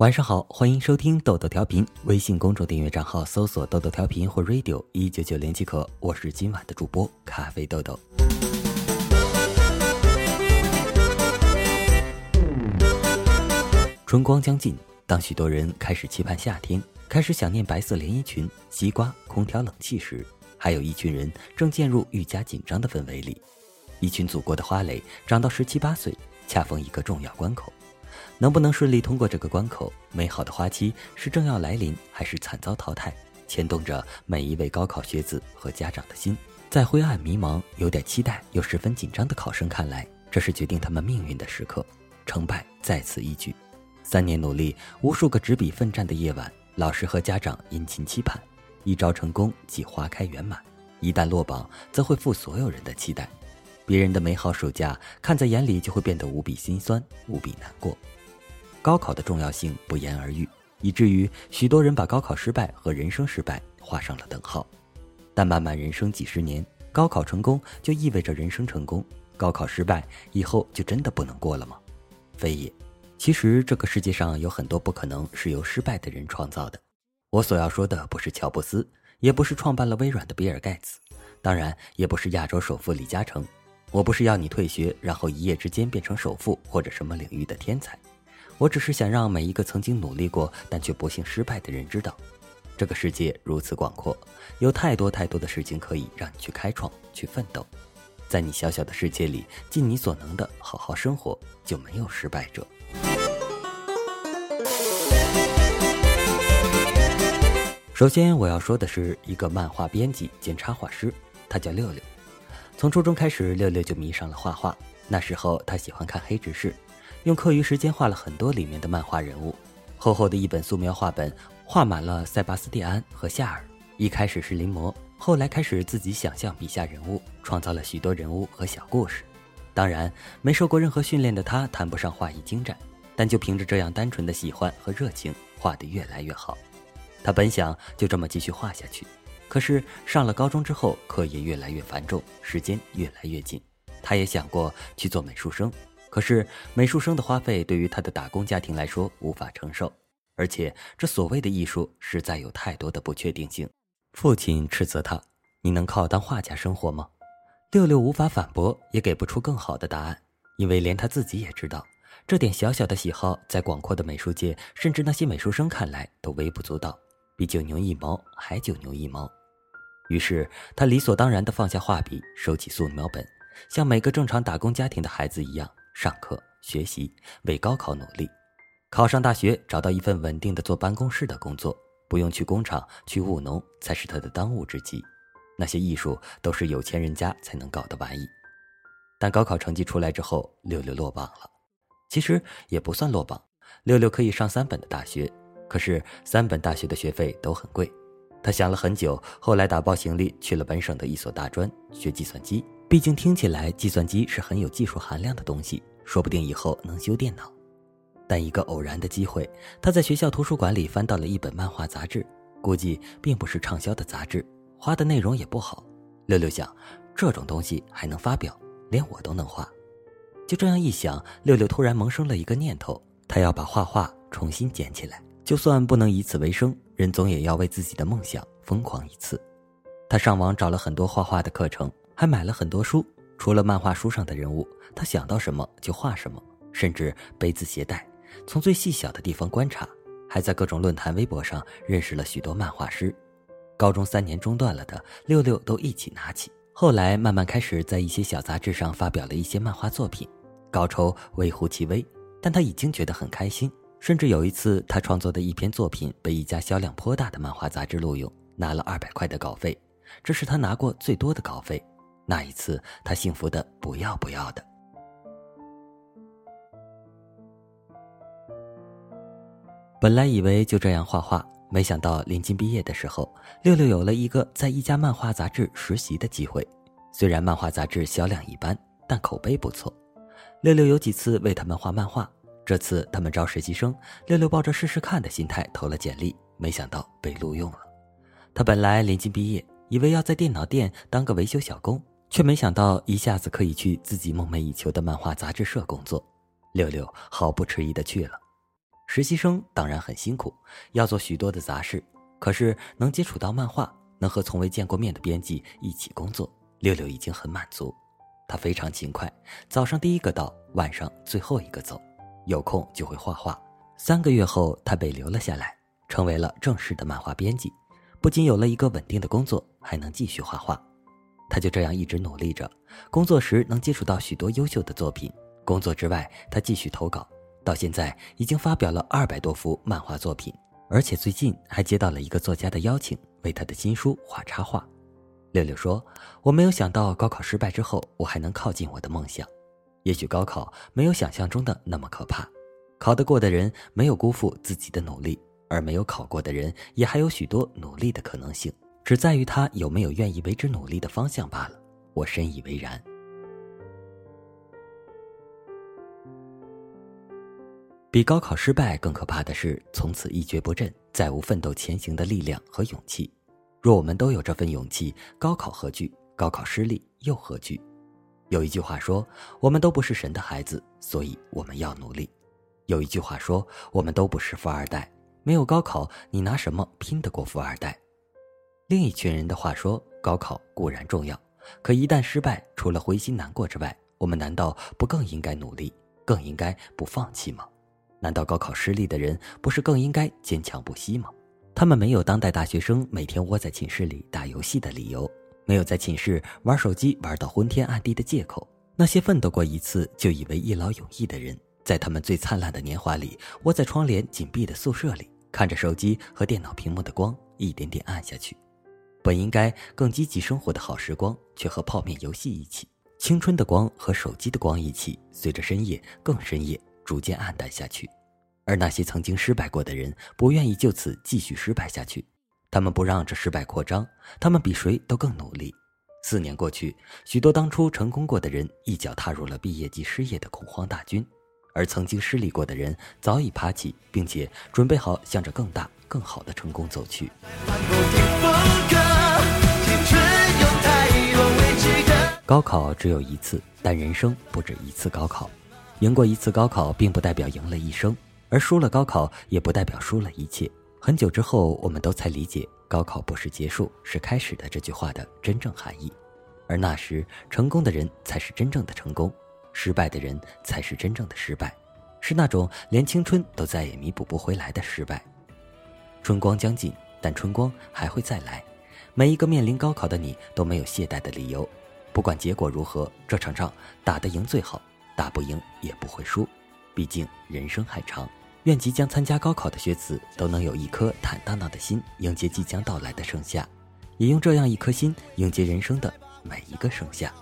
晚上好，欢迎收听豆豆调频。微信公众订阅账号搜索“豆豆调频”或 “radio 一九九零”即可。我是今晚的主播咖啡豆豆。春光将近，当许多人开始期盼夏天，开始想念白色连衣裙、西瓜、空调、冷气时，还有一群人正渐入愈加紧张的氛围里。一群祖国的花蕾长到十七八岁，恰逢一个重要关口。能不能顺利通过这个关口？美好的花期是正要来临，还是惨遭淘汰？牵动着每一位高考学子和家长的心。在灰暗、迷茫、有点期待又十分紧张的考生看来，这是决定他们命运的时刻，成败在此一举。三年努力，无数个执笔奋战的夜晚，老师和家长殷勤期盼。一朝成功即花开圆满，一旦落榜，则会负所有人的期待。别人的美好暑假看在眼里，就会变得无比心酸，无比难过。高考的重要性不言而喻，以至于许多人把高考失败和人生失败画上了等号。但漫漫人生几十年，高考成功就意味着人生成功，高考失败以后就真的不能过了吗？非也。其实这个世界上有很多不可能是由失败的人创造的。我所要说的不是乔布斯，也不是创办了微软的比尔盖茨，当然也不是亚洲首富李嘉诚。我不是要你退学，然后一夜之间变成首富或者什么领域的天才。我只是想让每一个曾经努力过但却不幸失败的人知道，这个世界如此广阔，有太多太多的事情可以让你去开创、去奋斗。在你小小的世界里，尽你所能的好好生活，就没有失败者。首先我要说的是一个漫画编辑兼插画师，他叫六六。从初中开始，六六就迷上了画画。那时候他喜欢看黑执事。用课余时间画了很多里面的漫画人物，厚厚的一本素描画本，画满了塞巴斯蒂安和夏尔。一开始是临摹，后来开始自己想象笔下人物，创造了许多人物和小故事。当然，没受过任何训练的他谈不上画艺精湛，但就凭着这样单纯的喜欢和热情，画得越来越好。他本想就这么继续画下去，可是上了高中之后，课业越来越繁重，时间越来越紧。他也想过去做美术生。可是美术生的花费对于他的打工家庭来说无法承受，而且这所谓的艺术实在有太多的不确定性。父亲斥责他：“你能靠当画家生活吗？”六六无法反驳，也给不出更好的答案，因为连他自己也知道，这点小小的喜好在广阔的美术界，甚至那些美术生看来都微不足道，比九牛一毛还九牛一毛。于是他理所当然地放下画笔，收起素描本，像每个正常打工家庭的孩子一样。上课学习，为高考努力，考上大学，找到一份稳定的坐办公室的工作，不用去工厂去务农，才是他的当务之急。那些艺术都是有钱人家才能搞的玩意。但高考成绩出来之后，六六落榜了。其实也不算落榜，六六可以上三本的大学，可是三本大学的学费都很贵。他想了很久，后来打包行李去了本省的一所大专学计算机。毕竟听起来计算机是很有技术含量的东西，说不定以后能修电脑。但一个偶然的机会，他在学校图书馆里翻到了一本漫画杂志，估计并不是畅销的杂志，画的内容也不好。六六想，这种东西还能发表，连我都能画。就这样一想，六六突然萌生了一个念头：他要把画画重新捡起来，就算不能以此为生，人总也要为自己的梦想疯狂一次。他上网找了很多画画的课程。还买了很多书，除了漫画书上的人物，他想到什么就画什么，甚至杯子携带，从最细小的地方观察，还在各种论坛、微博上认识了许多漫画师。高中三年中断了的六六都一起拿起，后来慢慢开始在一些小杂志上发表了一些漫画作品，稿酬微乎其微，但他已经觉得很开心。甚至有一次，他创作的一篇作品被一家销量颇大的漫画杂志录用，拿了二百块的稿费，这是他拿过最多的稿费。那一次，他幸福的不要不要的。本来以为就这样画画，没想到临近毕业的时候，六六有了一个在一家漫画杂志实习的机会。虽然漫画杂志销量一般，但口碑不错。六六有几次为他们画漫画，这次他们招实习生，六六抱着试试看的心态投了简历，没想到被录用了。他本来临近毕业，以为要在电脑店当个维修小工。却没想到一下子可以去自己梦寐以求的漫画杂志社工作，六六毫不迟疑的去了。实习生当然很辛苦，要做许多的杂事，可是能接触到漫画，能和从未见过面的编辑一起工作，六六已经很满足。他非常勤快，早上第一个到，晚上最后一个走，有空就会画画。三个月后，他被留了下来，成为了正式的漫画编辑，不仅有了一个稳定的工作，还能继续画画。他就这样一直努力着，工作时能接触到许多优秀的作品，工作之外，他继续投稿，到现在已经发表了二百多幅漫画作品，而且最近还接到了一个作家的邀请，为他的新书画插画。六六说：“我没有想到高考失败之后，我还能靠近我的梦想。也许高考没有想象中的那么可怕，考得过的人没有辜负自己的努力，而没有考过的人也还有许多努力的可能性，只在于他有没有愿意为之努力的方向罢了。”我深以为然。比高考失败更可怕的是，从此一蹶不振，再无奋斗前行的力量和勇气。若我们都有这份勇气，高考何惧？高考失利又何惧？有一句话说：“我们都不是神的孩子，所以我们要努力。”有一句话说：“我们都不是富二代，没有高考，你拿什么拼得过富二代？”另一群人的话说：“高考固然重要，可一旦失败，除了灰心难过之外，我们难道不更应该努力，更应该不放弃吗？难道高考失利的人不是更应该坚强不息吗？”他们没有当代大学生每天窝在寝室里打游戏的理由，没有在寝室玩手机玩到昏天暗地的借口。那些奋斗过一次就以为一劳永逸的人，在他们最灿烂的年华里，窝在窗帘紧闭的宿舍里，看着手机和电脑屏幕的光一点点暗下去。本应该更积极生活的好时光，却和泡面游戏一起，青春的光和手机的光一起，随着深夜更深夜，逐渐暗淡下去。而那些曾经失败过的人，不愿意就此继续失败下去，他们不让这失败扩张，他们比谁都更努力。四年过去，许多当初成功过的人一脚踏入了毕业即失业的恐慌大军，而曾经失利过的人早已爬起，并且准备好向着更大、更好的成功走去。高考只有一次，但人生不止一次高考。赢过一次高考，并不代表赢了一生。而输了高考，也不代表输了一切。很久之后，我们都才理解“高考不是结束，是开始的”这句话的真正含义。而那时，成功的人才是真正的成功，失败的人才是真正的失败，是那种连青春都再也弥补不回来的失败。春光将尽，但春光还会再来。每一个面临高考的你，都没有懈怠的理由。不管结果如何，这场仗打得赢最好，打不赢也不会输。毕竟人生还长。愿即将参加高考的学子都能有一颗坦荡荡的心，迎接即将到来的盛夏，也用这样一颗心迎接人生的每一个盛夏。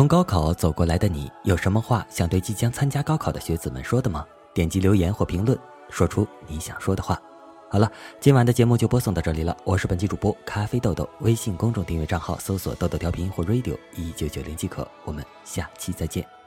从高考走过来的你，有什么话想对即将参加高考的学子们说的吗？点击留言或评论，说出你想说的话。好了，今晚的节目就播送到这里了。我是本期主播咖啡豆豆，微信公众订阅账号搜索“豆豆调频”或 “radio 一九九零”即可。我们下期再见。